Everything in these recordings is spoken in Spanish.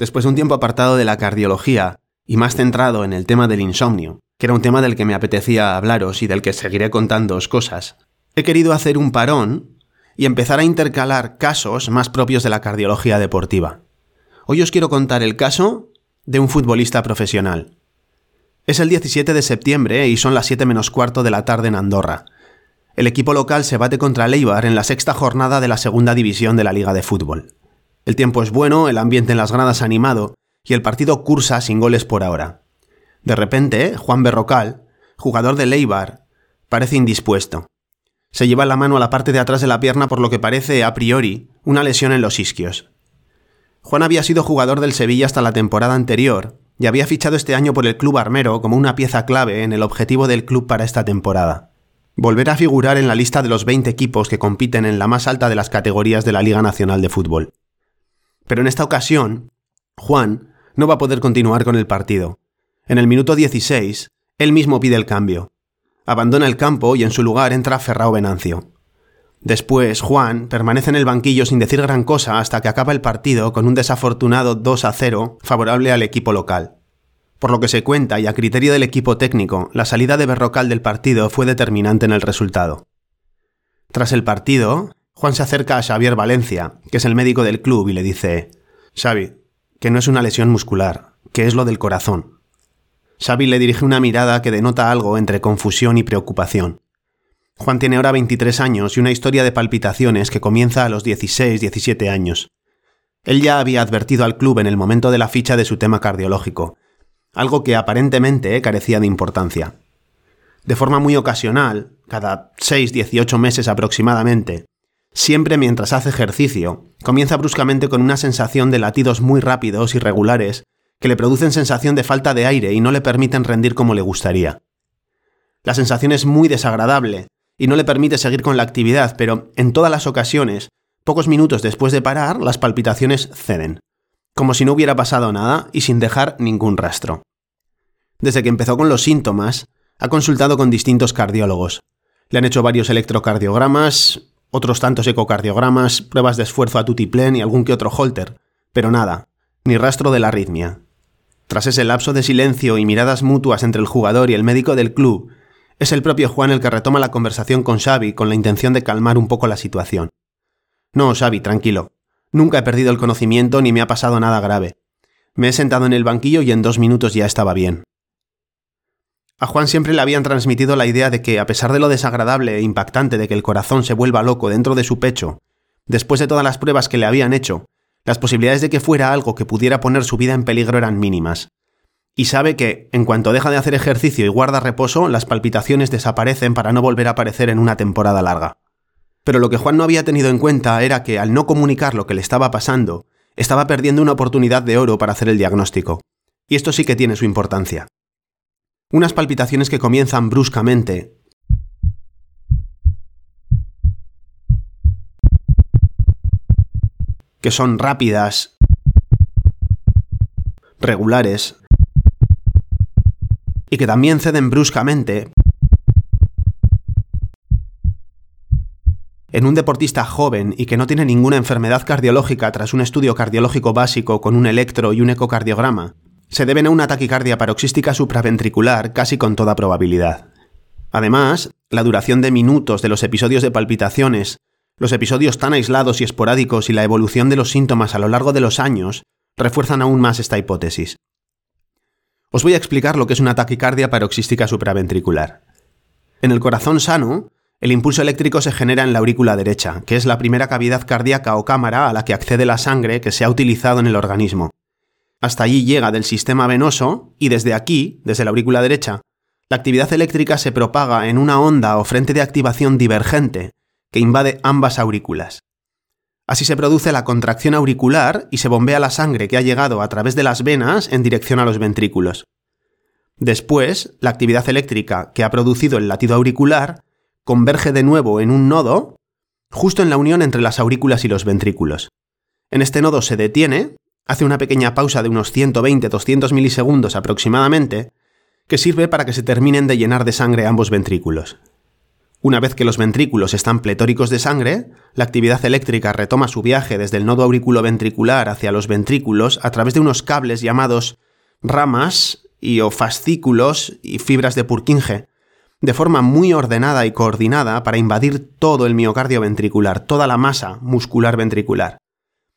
Después de un tiempo apartado de la cardiología y más centrado en el tema del insomnio, que era un tema del que me apetecía hablaros y del que seguiré contándoos cosas, he querido hacer un parón y empezar a intercalar casos más propios de la cardiología deportiva. Hoy os quiero contar el caso de un futbolista profesional. Es el 17 de septiembre y son las 7 menos cuarto de la tarde en Andorra. El equipo local se bate contra Leibar en la sexta jornada de la segunda división de la Liga de Fútbol. El tiempo es bueno, el ambiente en las gradas animado y el partido cursa sin goles por ahora. De repente, Juan Berrocal, jugador de Leibar, parece indispuesto. Se lleva la mano a la parte de atrás de la pierna por lo que parece, a priori, una lesión en los isquios. Juan había sido jugador del Sevilla hasta la temporada anterior y había fichado este año por el club armero como una pieza clave en el objetivo del club para esta temporada. Volver a figurar en la lista de los 20 equipos que compiten en la más alta de las categorías de la Liga Nacional de Fútbol. Pero en esta ocasión, Juan no va a poder continuar con el partido. En el minuto 16, él mismo pide el cambio. Abandona el campo y en su lugar entra Ferrao Venancio. Después, Juan permanece en el banquillo sin decir gran cosa hasta que acaba el partido con un desafortunado 2 a 0 favorable al equipo local. Por lo que se cuenta y a criterio del equipo técnico, la salida de Berrocal del partido fue determinante en el resultado. Tras el partido, Juan se acerca a Xavier Valencia, que es el médico del club, y le dice, Xavi, que no es una lesión muscular, que es lo del corazón. Xavi le dirige una mirada que denota algo entre confusión y preocupación. Juan tiene ahora 23 años y una historia de palpitaciones que comienza a los 16-17 años. Él ya había advertido al club en el momento de la ficha de su tema cardiológico, algo que aparentemente carecía de importancia. De forma muy ocasional, cada 6-18 meses aproximadamente, Siempre mientras hace ejercicio, comienza bruscamente con una sensación de latidos muy rápidos y regulares que le producen sensación de falta de aire y no le permiten rendir como le gustaría. La sensación es muy desagradable y no le permite seguir con la actividad, pero en todas las ocasiones, pocos minutos después de parar, las palpitaciones ceden, como si no hubiera pasado nada y sin dejar ningún rastro. Desde que empezó con los síntomas, ha consultado con distintos cardiólogos. Le han hecho varios electrocardiogramas, otros tantos ecocardiogramas, pruebas de esfuerzo a tutiplén y algún que otro holter, pero nada, ni rastro de la arritmia. Tras ese lapso de silencio y miradas mutuas entre el jugador y el médico del club, es el propio Juan el que retoma la conversación con Xavi con la intención de calmar un poco la situación. No, Xavi, tranquilo. Nunca he perdido el conocimiento ni me ha pasado nada grave. Me he sentado en el banquillo y en dos minutos ya estaba bien. A Juan siempre le habían transmitido la idea de que, a pesar de lo desagradable e impactante de que el corazón se vuelva loco dentro de su pecho, después de todas las pruebas que le habían hecho, las posibilidades de que fuera algo que pudiera poner su vida en peligro eran mínimas. Y sabe que, en cuanto deja de hacer ejercicio y guarda reposo, las palpitaciones desaparecen para no volver a aparecer en una temporada larga. Pero lo que Juan no había tenido en cuenta era que, al no comunicar lo que le estaba pasando, estaba perdiendo una oportunidad de oro para hacer el diagnóstico. Y esto sí que tiene su importancia. Unas palpitaciones que comienzan bruscamente. Que son rápidas, regulares, y que también ceden bruscamente. En un deportista joven y que no tiene ninguna enfermedad cardiológica tras un estudio cardiológico básico con un electro y un ecocardiograma, se deben a una taquicardia paroxística supraventricular casi con toda probabilidad. Además, la duración de minutos de los episodios de palpitaciones, los episodios tan aislados y esporádicos y la evolución de los síntomas a lo largo de los años refuerzan aún más esta hipótesis. Os voy a explicar lo que es una taquicardia paroxística supraventricular. En el corazón sano, el impulso eléctrico se genera en la aurícula derecha, que es la primera cavidad cardíaca o cámara a la que accede la sangre que se ha utilizado en el organismo. Hasta allí llega del sistema venoso y desde aquí, desde la aurícula derecha, la actividad eléctrica se propaga en una onda o frente de activación divergente que invade ambas aurículas. Así se produce la contracción auricular y se bombea la sangre que ha llegado a través de las venas en dirección a los ventrículos. Después, la actividad eléctrica que ha producido el latido auricular converge de nuevo en un nodo, justo en la unión entre las aurículas y los ventrículos. En este nodo se detiene, hace una pequeña pausa de unos 120-200 milisegundos aproximadamente, que sirve para que se terminen de llenar de sangre ambos ventrículos. Una vez que los ventrículos están pletóricos de sangre, la actividad eléctrica retoma su viaje desde el nodo auriculoventricular hacia los ventrículos a través de unos cables llamados ramas y o fascículos y fibras de Purkinje, de forma muy ordenada y coordinada para invadir todo el miocardio ventricular, toda la masa muscular ventricular.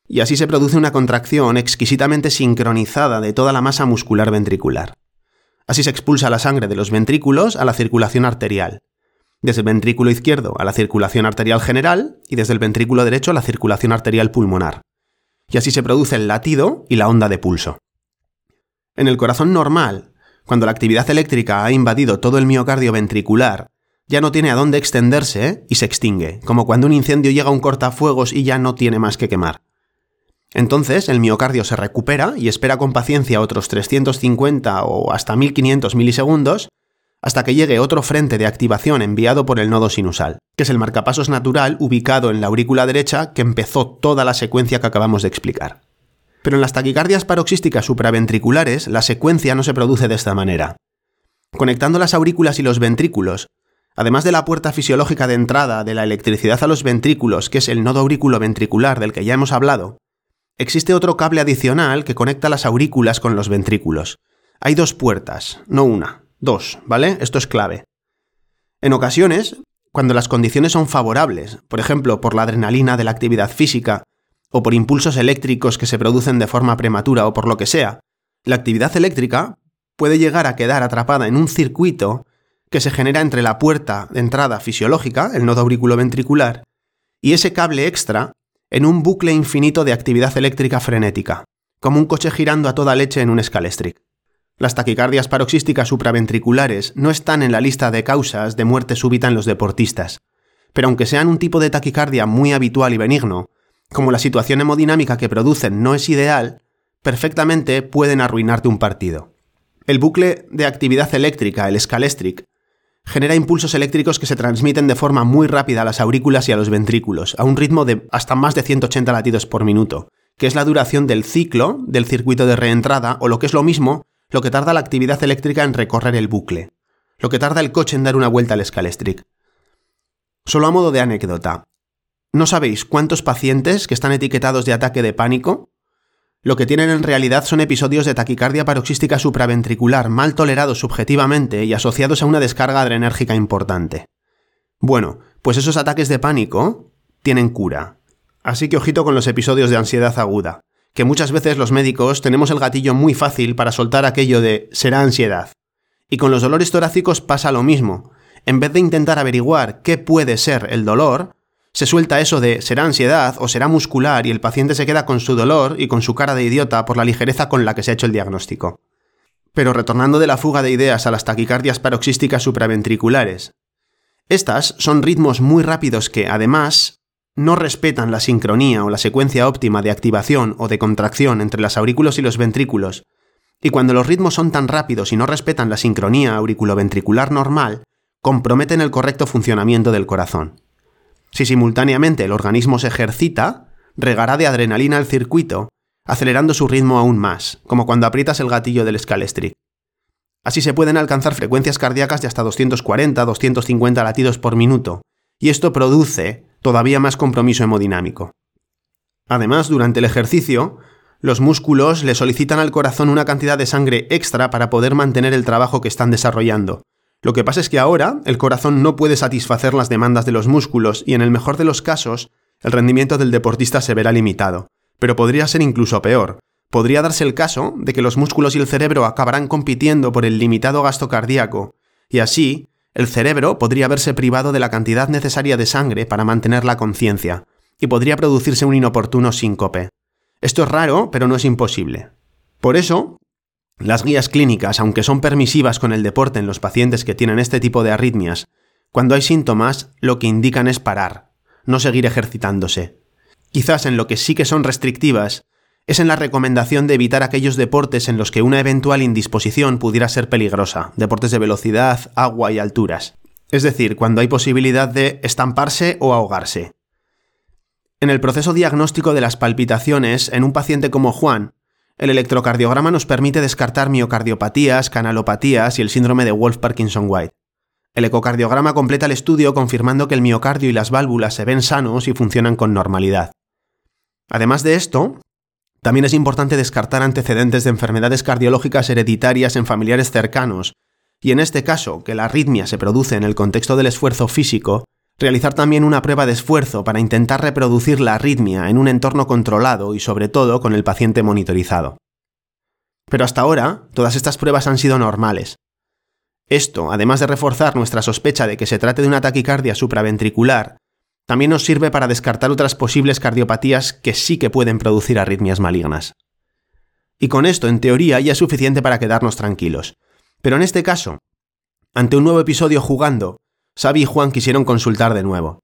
Y así se produce una contracción exquisitamente sincronizada de toda la masa muscular ventricular. Así se expulsa la sangre de los ventrículos a la circulación arterial desde el ventrículo izquierdo a la circulación arterial general y desde el ventrículo derecho a la circulación arterial pulmonar. Y así se produce el latido y la onda de pulso. En el corazón normal, cuando la actividad eléctrica ha invadido todo el miocardio ventricular, ya no tiene a dónde extenderse y se extingue, como cuando un incendio llega a un cortafuegos y ya no tiene más que quemar. Entonces el miocardio se recupera y espera con paciencia otros 350 o hasta 1500 milisegundos hasta que llegue otro frente de activación enviado por el nodo sinusal, que es el marcapasos natural ubicado en la aurícula derecha que empezó toda la secuencia que acabamos de explicar. Pero en las taquicardias paroxísticas supraventriculares la secuencia no se produce de esta manera. Conectando las aurículas y los ventrículos, además de la puerta fisiológica de entrada de la electricidad a los ventrículos, que es el nodo aurículo ventricular del que ya hemos hablado, existe otro cable adicional que conecta las aurículas con los ventrículos. Hay dos puertas, no una. Dos, ¿vale? Esto es clave. En ocasiones, cuando las condiciones son favorables, por ejemplo, por la adrenalina de la actividad física, o por impulsos eléctricos que se producen de forma prematura o por lo que sea, la actividad eléctrica puede llegar a quedar atrapada en un circuito que se genera entre la puerta de entrada fisiológica, el nodo auriculoventricular, y ese cable extra en un bucle infinito de actividad eléctrica frenética, como un coche girando a toda leche en un scalestric. Las taquicardias paroxísticas supraventriculares no están en la lista de causas de muerte súbita en los deportistas, pero aunque sean un tipo de taquicardia muy habitual y benigno, como la situación hemodinámica que producen no es ideal, perfectamente pueden arruinarte un partido. El bucle de actividad eléctrica, el scalestric, genera impulsos eléctricos que se transmiten de forma muy rápida a las aurículas y a los ventrículos, a un ritmo de hasta más de 180 latidos por minuto, que es la duración del ciclo del circuito de reentrada, o lo que es lo mismo, lo que tarda la actividad eléctrica en recorrer el bucle, lo que tarda el coche en dar una vuelta al Scalestric. Solo a modo de anécdota, ¿no sabéis cuántos pacientes que están etiquetados de ataque de pánico lo que tienen en realidad son episodios de taquicardia paroxística supraventricular mal tolerados subjetivamente y asociados a una descarga adrenérgica importante. Bueno, pues esos ataques de pánico tienen cura. Así que ojito con los episodios de ansiedad aguda que muchas veces los médicos tenemos el gatillo muy fácil para soltar aquello de será ansiedad. Y con los dolores torácicos pasa lo mismo. En vez de intentar averiguar qué puede ser el dolor, se suelta eso de será ansiedad o será muscular y el paciente se queda con su dolor y con su cara de idiota por la ligereza con la que se ha hecho el diagnóstico. Pero retornando de la fuga de ideas a las taquicardias paroxísticas supraventriculares. Estas son ritmos muy rápidos que, además, no respetan la sincronía o la secuencia óptima de activación o de contracción entre las aurículos y los ventrículos, y cuando los ritmos son tan rápidos y no respetan la sincronía auriculoventricular normal, comprometen el correcto funcionamiento del corazón. Si simultáneamente el organismo se ejercita, regará de adrenalina el circuito, acelerando su ritmo aún más, como cuando aprietas el gatillo del scalestric. Así se pueden alcanzar frecuencias cardíacas de hasta 240-250 latidos por minuto, y esto produce todavía más compromiso hemodinámico. Además, durante el ejercicio, los músculos le solicitan al corazón una cantidad de sangre extra para poder mantener el trabajo que están desarrollando. Lo que pasa es que ahora el corazón no puede satisfacer las demandas de los músculos y en el mejor de los casos, el rendimiento del deportista se verá limitado. Pero podría ser incluso peor. Podría darse el caso de que los músculos y el cerebro acabarán compitiendo por el limitado gasto cardíaco, y así, el cerebro podría verse privado de la cantidad necesaria de sangre para mantener la conciencia, y podría producirse un inoportuno síncope. Esto es raro, pero no es imposible. Por eso, las guías clínicas, aunque son permisivas con el deporte en los pacientes que tienen este tipo de arritmias, cuando hay síntomas, lo que indican es parar, no seguir ejercitándose. quizás en lo que sí que son restrictivas, es en la recomendación de evitar aquellos deportes en los que una eventual indisposición pudiera ser peligrosa, deportes de velocidad, agua y alturas. Es decir, cuando hay posibilidad de estamparse o ahogarse. En el proceso diagnóstico de las palpitaciones, en un paciente como Juan, el electrocardiograma nos permite descartar miocardiopatías, canalopatías y el síndrome de Wolf-Parkinson-White. El ecocardiograma completa el estudio confirmando que el miocardio y las válvulas se ven sanos y funcionan con normalidad. Además de esto, también es importante descartar antecedentes de enfermedades cardiológicas hereditarias en familiares cercanos, y en este caso, que la arritmia se produce en el contexto del esfuerzo físico, realizar también una prueba de esfuerzo para intentar reproducir la arritmia en un entorno controlado y sobre todo con el paciente monitorizado. Pero hasta ahora, todas estas pruebas han sido normales, esto, además de reforzar nuestra sospecha de que se trate de una taquicardia supraventricular, también nos sirve para descartar otras posibles cardiopatías que sí que pueden producir arritmias malignas. Y con esto, en teoría, ya es suficiente para quedarnos tranquilos. Pero en este caso, ante un nuevo episodio jugando, Xavi y Juan quisieron consultar de nuevo.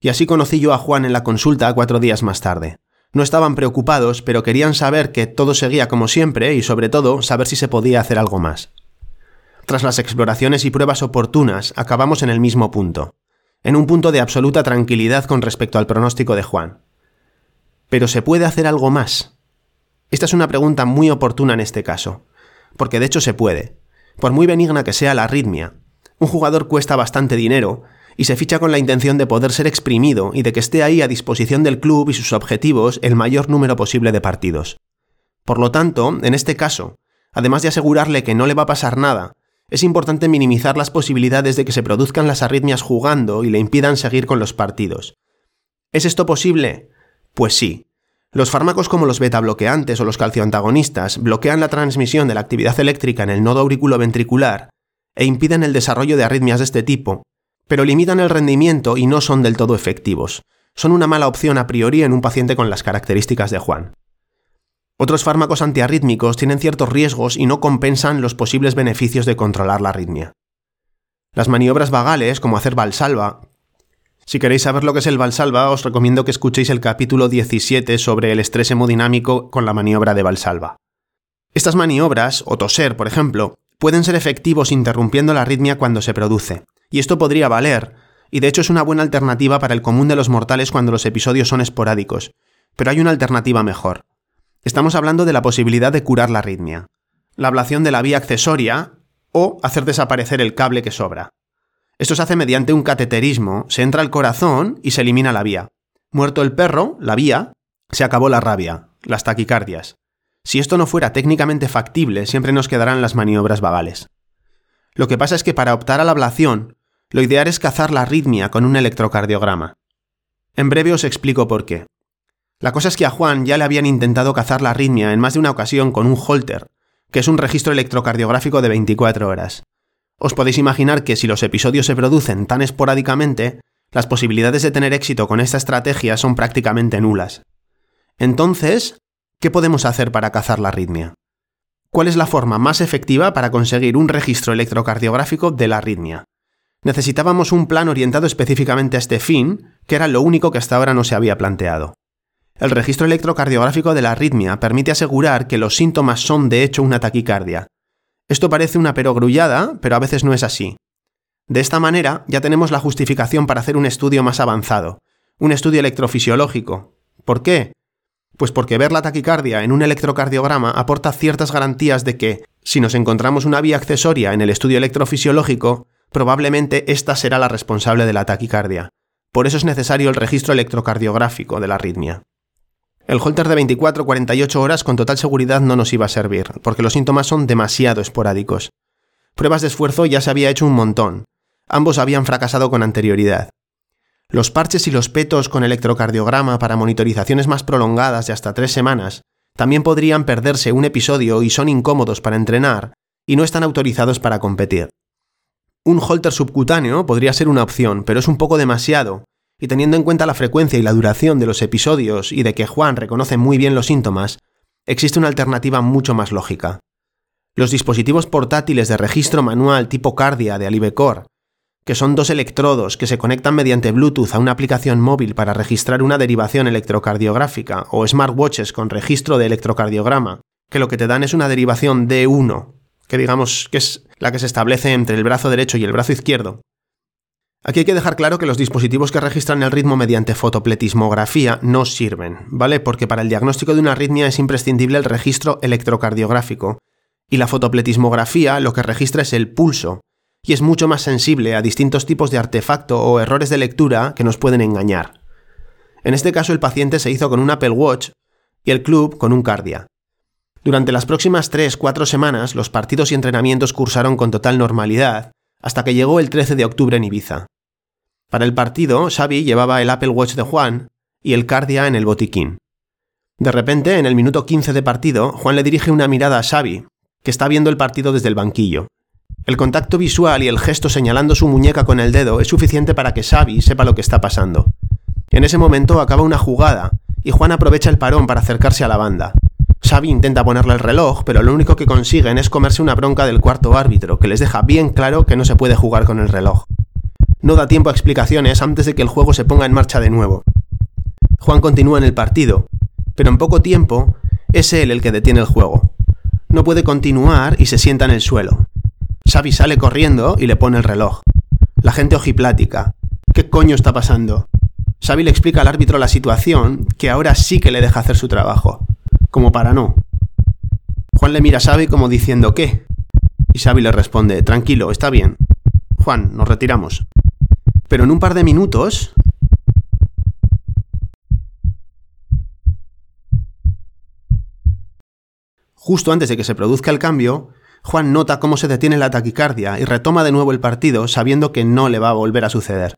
Y así conocí yo a Juan en la consulta cuatro días más tarde. No estaban preocupados, pero querían saber que todo seguía como siempre y sobre todo saber si se podía hacer algo más. Tras las exploraciones y pruebas oportunas, acabamos en el mismo punto, en un punto de absoluta tranquilidad con respecto al pronóstico de Juan. ¿Pero se puede hacer algo más? Esta es una pregunta muy oportuna en este caso, porque de hecho se puede. Por muy benigna que sea la arritmia, un jugador cuesta bastante dinero y se ficha con la intención de poder ser exprimido y de que esté ahí a disposición del club y sus objetivos el mayor número posible de partidos. Por lo tanto, en este caso, además de asegurarle que no le va a pasar nada es importante minimizar las posibilidades de que se produzcan las arritmias jugando y le impidan seguir con los partidos. ¿Es esto posible? Pues sí. Los fármacos como los beta bloqueantes o los calcioantagonistas bloquean la transmisión de la actividad eléctrica en el nodo auriculoventricular e impiden el desarrollo de arritmias de este tipo, pero limitan el rendimiento y no son del todo efectivos. Son una mala opción a priori en un paciente con las características de Juan. Otros fármacos antiarrítmicos tienen ciertos riesgos y no compensan los posibles beneficios de controlar la arritmia. Las maniobras vagales, como hacer valsalva. Si queréis saber lo que es el valsalva, os recomiendo que escuchéis el capítulo 17 sobre el estrés hemodinámico con la maniobra de valsalva. Estas maniobras, o toser, por ejemplo, pueden ser efectivos interrumpiendo la arritmia cuando se produce, y esto podría valer, y de hecho es una buena alternativa para el común de los mortales cuando los episodios son esporádicos, pero hay una alternativa mejor. Estamos hablando de la posibilidad de curar la arritmia, la ablación de la vía accesoria o hacer desaparecer el cable que sobra. Esto se hace mediante un cateterismo, se entra al corazón y se elimina la vía. Muerto el perro, la vía, se acabó la rabia, las taquicardias. Si esto no fuera técnicamente factible, siempre nos quedarán las maniobras vagales. Lo que pasa es que para optar a la ablación, lo ideal es cazar la arritmia con un electrocardiograma. En breve os explico por qué. La cosa es que a Juan ya le habían intentado cazar la arritmia en más de una ocasión con un Holter, que es un registro electrocardiográfico de 24 horas. Os podéis imaginar que si los episodios se producen tan esporádicamente, las posibilidades de tener éxito con esta estrategia son prácticamente nulas. Entonces, ¿qué podemos hacer para cazar la arritmia? ¿Cuál es la forma más efectiva para conseguir un registro electrocardiográfico de la arritmia? Necesitábamos un plan orientado específicamente a este fin, que era lo único que hasta ahora no se había planteado. El registro electrocardiográfico de la arritmia permite asegurar que los síntomas son de hecho una taquicardia. Esto parece una perogrullada, pero a veces no es así. De esta manera ya tenemos la justificación para hacer un estudio más avanzado, un estudio electrofisiológico. ¿Por qué? Pues porque ver la taquicardia en un electrocardiograma aporta ciertas garantías de que, si nos encontramos una vía accesoria en el estudio electrofisiológico, probablemente esta será la responsable de la taquicardia. Por eso es necesario el registro electrocardiográfico de la arritmia. El holter de 24-48 horas con total seguridad no nos iba a servir, porque los síntomas son demasiado esporádicos. Pruebas de esfuerzo ya se había hecho un montón. Ambos habían fracasado con anterioridad. Los parches y los petos con electrocardiograma para monitorizaciones más prolongadas de hasta tres semanas también podrían perderse un episodio y son incómodos para entrenar y no están autorizados para competir. Un holter subcutáneo podría ser una opción, pero es un poco demasiado, y teniendo en cuenta la frecuencia y la duración de los episodios y de que Juan reconoce muy bien los síntomas, existe una alternativa mucho más lógica. Los dispositivos portátiles de registro manual tipo Cardia de Alivecor, que son dos electrodos que se conectan mediante Bluetooth a una aplicación móvil para registrar una derivación electrocardiográfica, o smartwatches con registro de electrocardiograma, que lo que te dan es una derivación D1, que digamos que es la que se establece entre el brazo derecho y el brazo izquierdo. Aquí hay que dejar claro que los dispositivos que registran el ritmo mediante fotopletismografía no sirven, ¿vale? Porque para el diagnóstico de una arritmia es imprescindible el registro electrocardiográfico, y la fotopletismografía lo que registra es el pulso, y es mucho más sensible a distintos tipos de artefacto o errores de lectura que nos pueden engañar. En este caso el paciente se hizo con un Apple Watch y el club con un Cardia. Durante las próximas 3-4 semanas los partidos y entrenamientos cursaron con total normalidad, hasta que llegó el 13 de octubre en Ibiza. Para el partido, Xavi llevaba el Apple Watch de Juan y el Cardia en el botiquín. De repente, en el minuto 15 de partido, Juan le dirige una mirada a Xavi, que está viendo el partido desde el banquillo. El contacto visual y el gesto señalando su muñeca con el dedo es suficiente para que Xavi sepa lo que está pasando. En ese momento acaba una jugada, y Juan aprovecha el parón para acercarse a la banda. Xavi intenta ponerle el reloj, pero lo único que consiguen es comerse una bronca del cuarto árbitro, que les deja bien claro que no se puede jugar con el reloj. No da tiempo a explicaciones antes de que el juego se ponga en marcha de nuevo. Juan continúa en el partido, pero en poco tiempo es él el que detiene el juego. No puede continuar y se sienta en el suelo. Xavi sale corriendo y le pone el reloj. La gente ojiplática. ¿Qué coño está pasando? Xavi le explica al árbitro la situación, que ahora sí que le deja hacer su trabajo. Como para no. Juan le mira a Xavi como diciendo ¿qué? Y Xavi le responde, tranquilo, está bien. Juan, nos retiramos. Pero en un par de minutos, Justo antes de que se produzca el cambio, Juan nota cómo se detiene la taquicardia y retoma de nuevo el partido sabiendo que no le va a volver a suceder.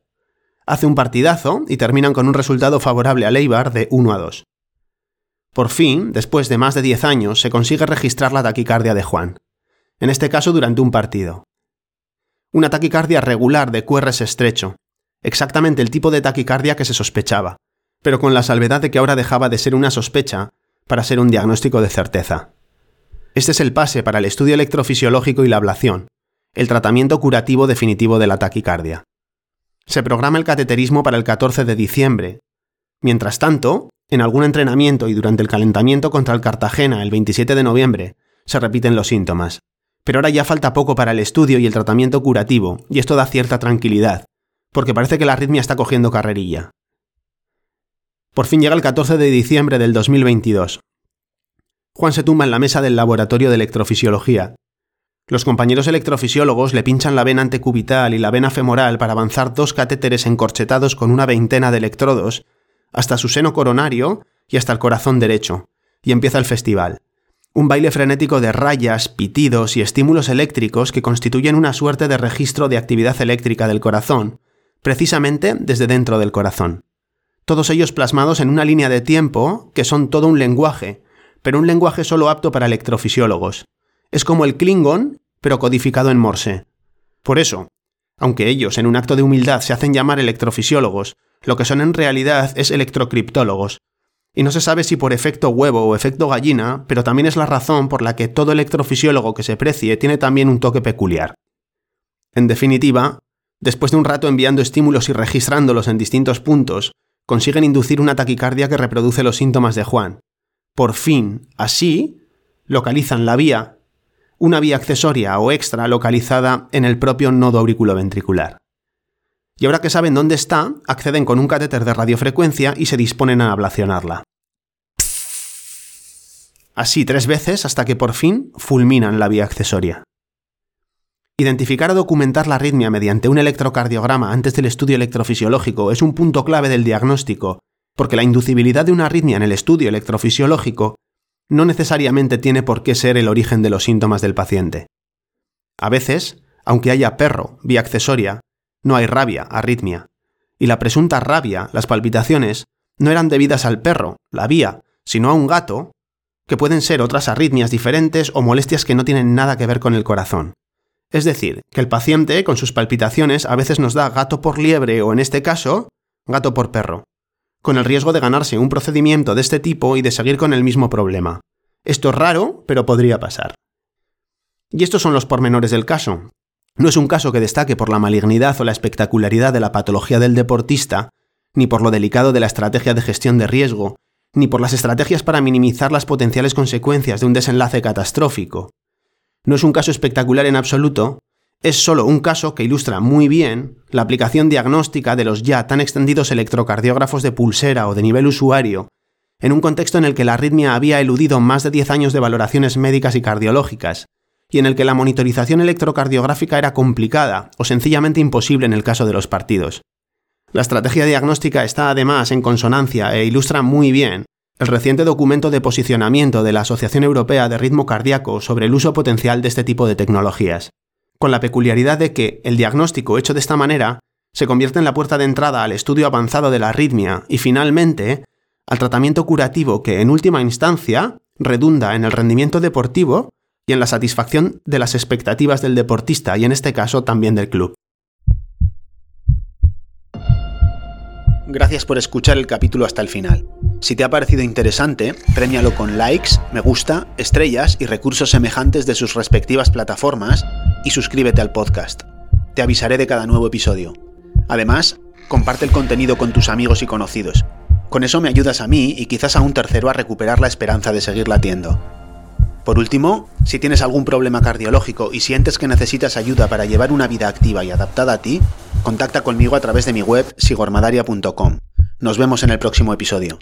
Hace un partidazo y terminan con un resultado favorable a Leibar de 1 a 2. Por fin, después de más de 10 años, se consigue registrar la taquicardia de Juan. En este caso durante un partido. Una taquicardia regular de QRS estrecho, exactamente el tipo de taquicardia que se sospechaba, pero con la salvedad de que ahora dejaba de ser una sospecha para ser un diagnóstico de certeza. Este es el pase para el estudio electrofisiológico y la ablación, el tratamiento curativo definitivo de la taquicardia. Se programa el cateterismo para el 14 de diciembre. Mientras tanto, en algún entrenamiento y durante el calentamiento contra el Cartagena el 27 de noviembre, se repiten los síntomas. Pero ahora ya falta poco para el estudio y el tratamiento curativo, y esto da cierta tranquilidad, porque parece que la arritmia está cogiendo carrerilla. Por fin llega el 14 de diciembre del 2022, Juan se tumba en la mesa del laboratorio de electrofisiología. Los compañeros electrofisiólogos le pinchan la vena antecubital y la vena femoral para avanzar dos catéteres encorchetados con una veintena de electrodos hasta su seno coronario y hasta el corazón derecho, y empieza el festival. Un baile frenético de rayas, pitidos y estímulos eléctricos que constituyen una suerte de registro de actividad eléctrica del corazón, precisamente desde dentro del corazón. Todos ellos plasmados en una línea de tiempo que son todo un lenguaje, pero un lenguaje solo apto para electrofisiólogos. Es como el Klingon, pero codificado en Morse. Por eso, aunque ellos en un acto de humildad se hacen llamar electrofisiólogos, lo que son en realidad es electrocriptólogos. Y no se sabe si por efecto huevo o efecto gallina, pero también es la razón por la que todo electrofisiólogo que se precie tiene también un toque peculiar. En definitiva, después de un rato enviando estímulos y registrándolos en distintos puntos, consiguen inducir una taquicardia que reproduce los síntomas de Juan, por fin, así, localizan la vía, una vía accesoria o extra localizada en el propio nodo auriculoventricular. Y ahora que saben dónde está, acceden con un catéter de radiofrecuencia y se disponen a ablacionarla. Así tres veces hasta que por fin fulminan la vía accesoria. Identificar o documentar la arritmia mediante un electrocardiograma antes del estudio electrofisiológico es un punto clave del diagnóstico porque la inducibilidad de una arritmia en el estudio electrofisiológico no necesariamente tiene por qué ser el origen de los síntomas del paciente. A veces, aunque haya perro, vía accesoria, no hay rabia, arritmia. Y la presunta rabia, las palpitaciones, no eran debidas al perro, la vía, sino a un gato, que pueden ser otras arritmias diferentes o molestias que no tienen nada que ver con el corazón. Es decir, que el paciente, con sus palpitaciones, a veces nos da gato por liebre o en este caso, gato por perro con el riesgo de ganarse un procedimiento de este tipo y de seguir con el mismo problema. Esto es raro, pero podría pasar. Y estos son los pormenores del caso. No es un caso que destaque por la malignidad o la espectacularidad de la patología del deportista, ni por lo delicado de la estrategia de gestión de riesgo, ni por las estrategias para minimizar las potenciales consecuencias de un desenlace catastrófico. No es un caso espectacular en absoluto, es solo un caso que ilustra muy bien la aplicación diagnóstica de los ya tan extendidos electrocardiógrafos de pulsera o de nivel usuario, en un contexto en el que la arritmia había eludido más de 10 años de valoraciones médicas y cardiológicas, y en el que la monitorización electrocardiográfica era complicada o sencillamente imposible en el caso de los partidos. La estrategia diagnóstica está además en consonancia e ilustra muy bien el reciente documento de posicionamiento de la Asociación Europea de Ritmo Cardíaco sobre el uso potencial de este tipo de tecnologías, con la peculiaridad de que el diagnóstico hecho de esta manera se convierte en la puerta de entrada al estudio avanzado de la arritmia y finalmente al tratamiento curativo que en última instancia redunda en el rendimiento deportivo y en la satisfacción de las expectativas del deportista y en este caso también del club. Gracias por escuchar el capítulo hasta el final. Si te ha parecido interesante, premialo con likes, me gusta, estrellas y recursos semejantes de sus respectivas plataformas y suscríbete al podcast. Te avisaré de cada nuevo episodio. Además, comparte el contenido con tus amigos y conocidos. Con eso me ayudas a mí y quizás a un tercero a recuperar la esperanza de seguir latiendo. Por último, si tienes algún problema cardiológico y sientes que necesitas ayuda para llevar una vida activa y adaptada a ti, contacta conmigo a través de mi web sigormadaria.com. Nos vemos en el próximo episodio.